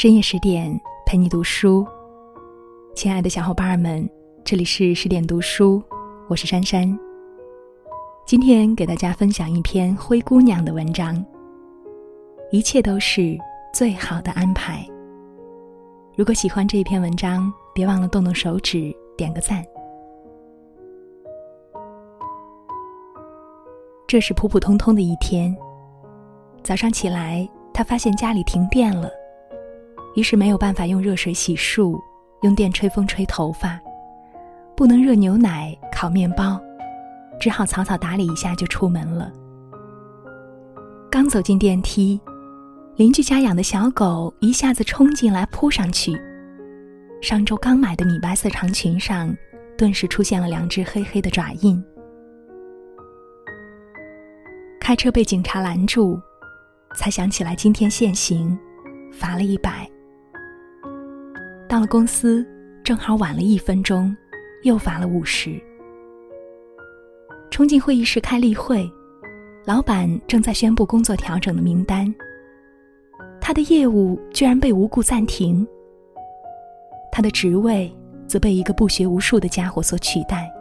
深夜十点陪你读书，亲爱的小伙伴们，这里是十点读书，我是珊珊。今天给大家分享一篇灰姑娘的文章。一切都是最好的安排。如果喜欢这一篇文章，别忘了动动手指点个赞。这是普普通通的一天。早上起来，他发现家里停电了，于是没有办法用热水洗漱，用电吹风吹头发，不能热牛奶、烤面包，只好草草打理一下就出门了。刚走进电梯，邻居家养的小狗一下子冲进来扑上去，上周刚买的米白色长裙上，顿时出现了两只黑黑的爪印。开车被警察拦住，才想起来今天限行，罚了一百。到了公司，正好晚了一分钟，又罚了五十。冲进会议室开例会，老板正在宣布工作调整的名单。他的业务居然被无故暂停，他的职位则被一个不学无术的家伙所取代。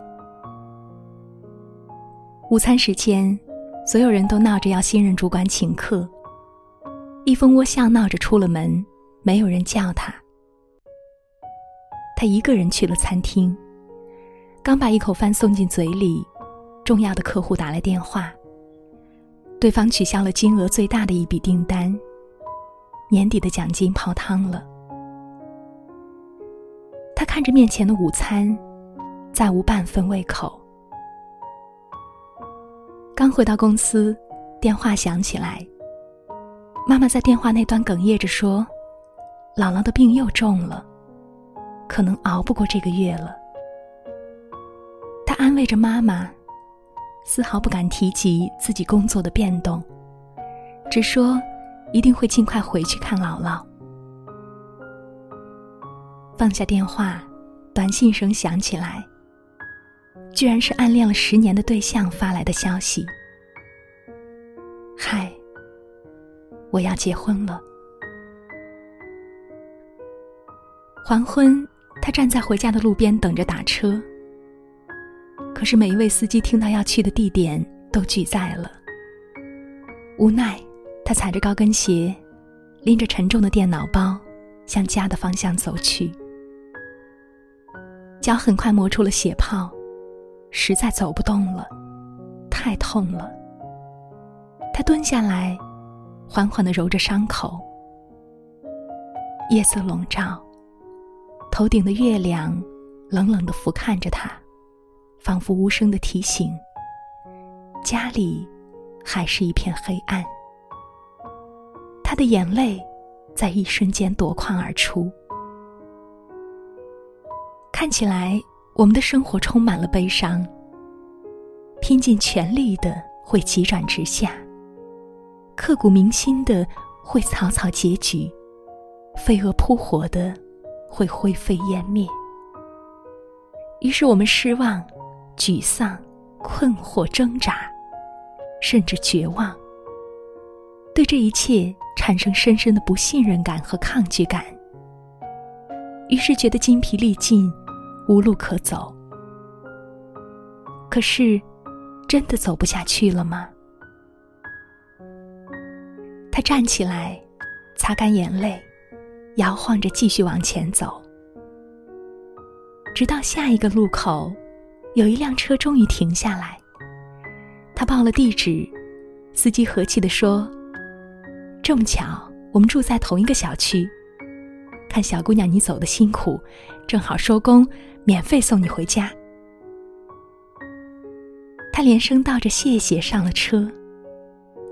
午餐时间。所有人都闹着要新任主管请客，一蜂窝笑闹着出了门，没有人叫他。他一个人去了餐厅，刚把一口饭送进嘴里，重要的客户打来电话，对方取消了金额最大的一笔订单，年底的奖金泡汤了。他看着面前的午餐，再无半分胃口。刚回到公司，电话响起来。妈妈在电话那端哽咽着说：“姥姥的病又重了，可能熬不过这个月了。”他安慰着妈妈，丝毫不敢提及自己工作的变动，只说一定会尽快回去看姥姥。放下电话，短信声响起来。居然是暗恋了十年的对象发来的消息。嗨，我要结婚了。黄昏，他站在回家的路边等着打车。可是每一位司机听到要去的地点都拒载了。无奈，他踩着高跟鞋，拎着沉重的电脑包，向家的方向走去。脚很快磨出了血泡。实在走不动了，太痛了。他蹲下来，缓缓的揉着伤口。夜色笼罩，头顶的月亮冷冷的俯瞰着他，仿佛无声的提醒：家里还是一片黑暗。他的眼泪在一瞬间夺眶而出，看起来。我们的生活充满了悲伤，拼尽全力的会急转直下，刻骨铭心的会草草结局，飞蛾扑火的会灰飞烟灭。于是我们失望、沮丧、困惑、挣扎，甚至绝望，对这一切产生深深的不信任感和抗拒感。于是觉得筋疲力尽。无路可走，可是，真的走不下去了吗？他站起来，擦干眼泪，摇晃着继续往前走，直到下一个路口，有一辆车终于停下来。他报了地址，司机和气的说：“这么巧，我们住在同一个小区。看小姑娘你走的辛苦，正好收工。”免费送你回家。他连声道着谢谢，上了车。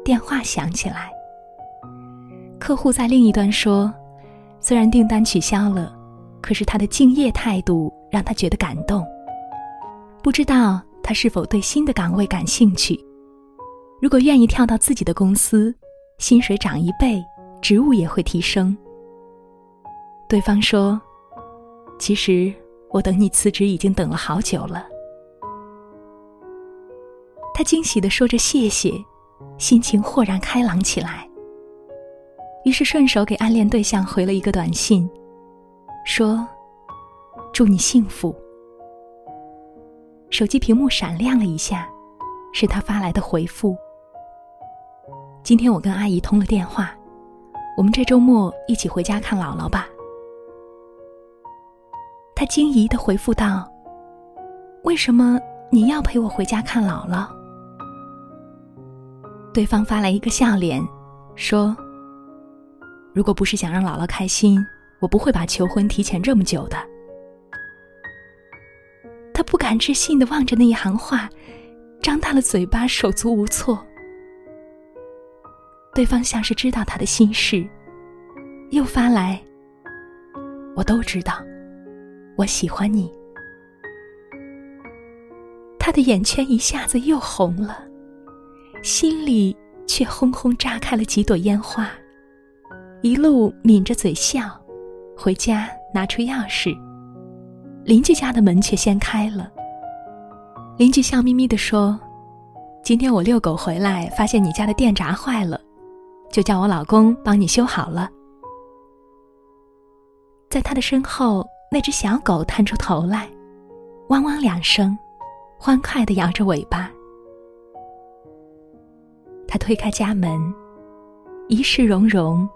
电话响起来，客户在另一端说：“虽然订单取消了，可是他的敬业态度让他觉得感动。不知道他是否对新的岗位感兴趣？如果愿意跳到自己的公司，薪水涨一倍，职务也会提升。”对方说：“其实。”我等你辞职已经等了好久了。他惊喜的说着谢谢，心情豁然开朗起来。于是顺手给暗恋对象回了一个短信，说：“祝你幸福。”手机屏幕闪亮了一下，是他发来的回复。今天我跟阿姨通了电话，我们这周末一起回家看姥姥吧。他惊疑的回复道：“为什么你要陪我回家看姥姥？”对方发来一个笑脸，说：“如果不是想让姥姥开心，我不会把求婚提前这么久的。”他不敢置信的望着那一行话，张大了嘴巴，手足无措。对方像是知道他的心事，又发来：“我都知道，我喜欢你。”他的眼圈一下子又红了，心里却轰轰炸开了几朵烟花，一路抿着嘴笑，回家拿出钥匙。邻居家的门却先开了。邻居笑眯眯地说：“今天我遛狗回来，发现你家的电闸坏了，就叫我老公帮你修好了。”在他的身后，那只小狗探出头来，汪汪两声，欢快地摇着尾巴。他推开家门，一世融融，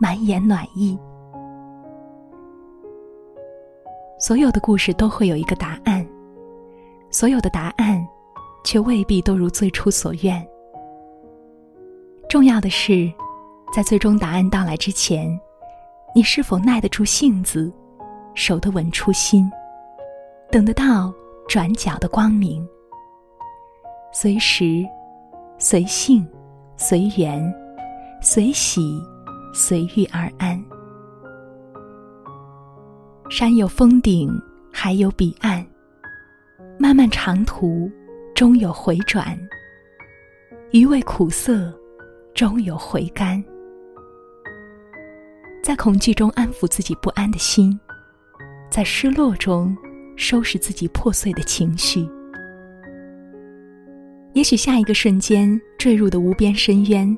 满眼暖意。所有的故事都会有一个答案，所有的答案，却未必都如最初所愿。重要的是，在最终答案到来之前，你是否耐得住性子，守得稳初心，等得到转角的光明。随时，随性，随缘，随喜，随遇而安。山有峰顶，海有彼岸。漫漫长途，终有回转。余味苦涩，终有回甘。在恐惧中安抚自己不安的心，在失落中收拾自己破碎的情绪。也许下一个瞬间坠入的无边深渊，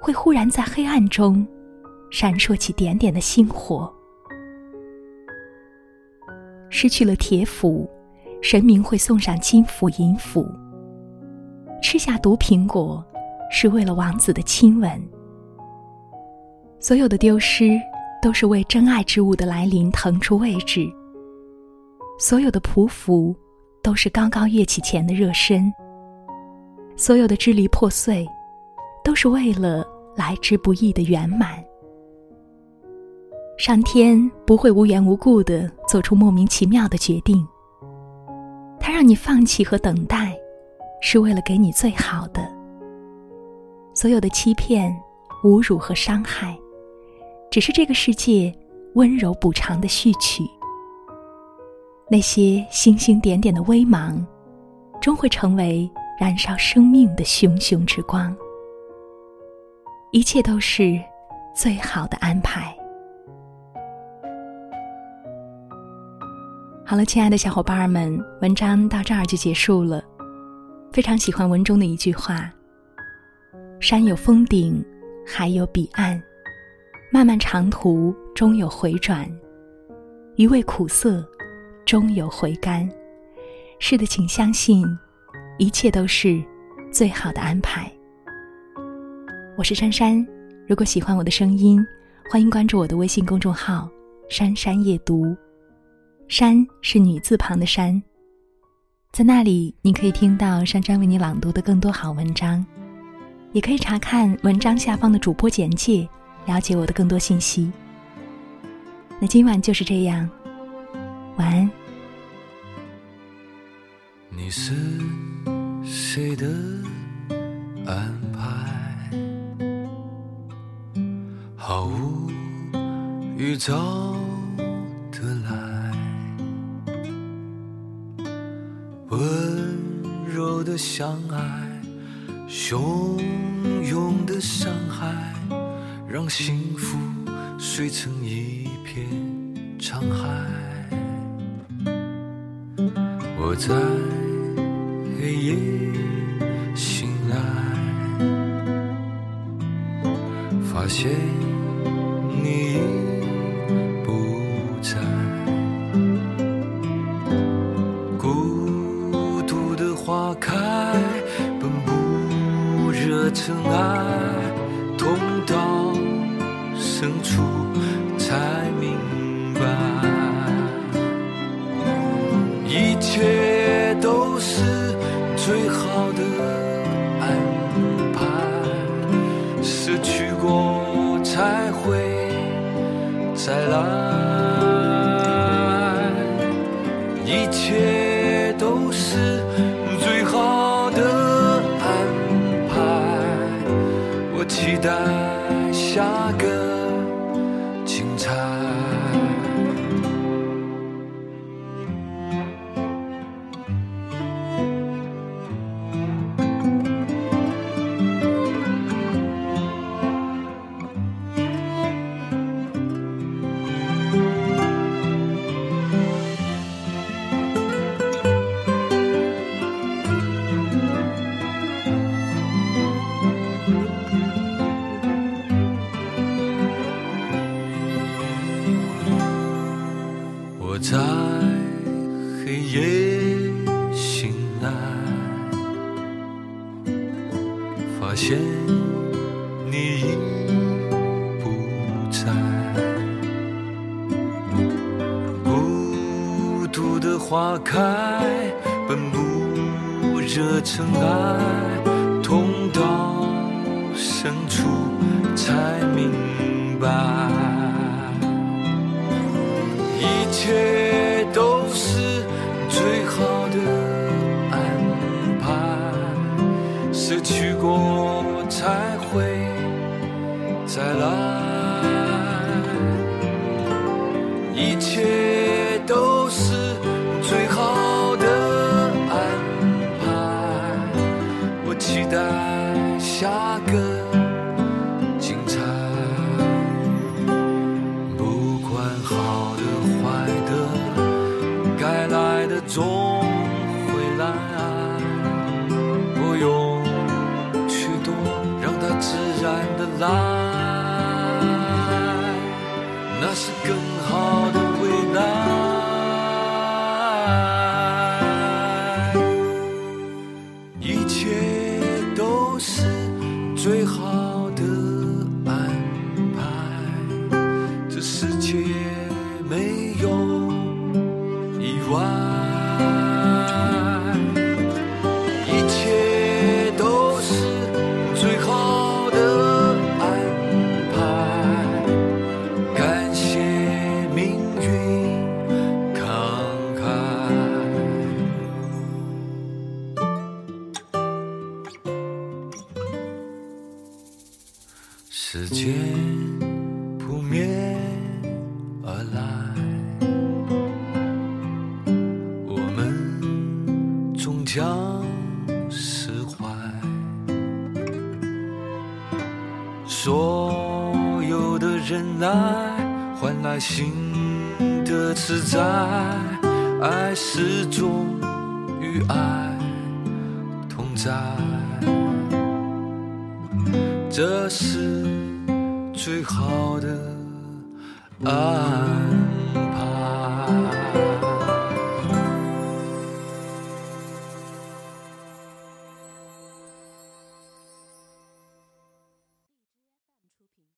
会忽然在黑暗中闪烁起点点的星火。失去了铁斧，神明会送上金斧银斧。吃下毒苹果，是为了王子的亲吻。所有的丢失，都是为真爱之物的来临腾出位置。所有的匍匐，都是刚刚跃起前的热身。所有的支离破碎，都是为了来之不易的圆满。上天不会无缘无故的做出莫名其妙的决定。他让你放弃和等待，是为了给你最好的。所有的欺骗、侮辱和伤害，只是这个世界温柔补偿的序曲。那些星星点点的微芒，终会成为燃烧生命的熊熊之光。一切都是最好的安排。好了，亲爱的小伙伴们，文章到这儿就结束了。非常喜欢文中的一句话：“山有峰顶，海有彼岸，漫漫长途终有回转，余味苦涩，终有回甘。”是的，请相信，一切都是最好的安排。我是珊珊，如果喜欢我的声音，欢迎关注我的微信公众号“珊珊夜读”。珊是女字旁的珊，在那里你可以听到珊珊为你朗读的更多好文章，也可以查看文章下方的主播简介，了解我的更多信息。那今晚就是这样，晚安。你是谁的安排？毫无预兆。的相爱，汹涌的伤害，让幸福碎成一片沧海。我在黑夜醒来，发现你已不在，孤独的花开，本不热尘埃，痛到深处才明白，一切都是最好的安排，失去过才会再来。一切发现你已不在。孤独的花开，本不惹尘埃，痛到深处才明白。一切再来。最好时间扑面而来，我们终将释怀。所有的忍耐，换来新的自在，爱始终与爱同在。这是最好的爱。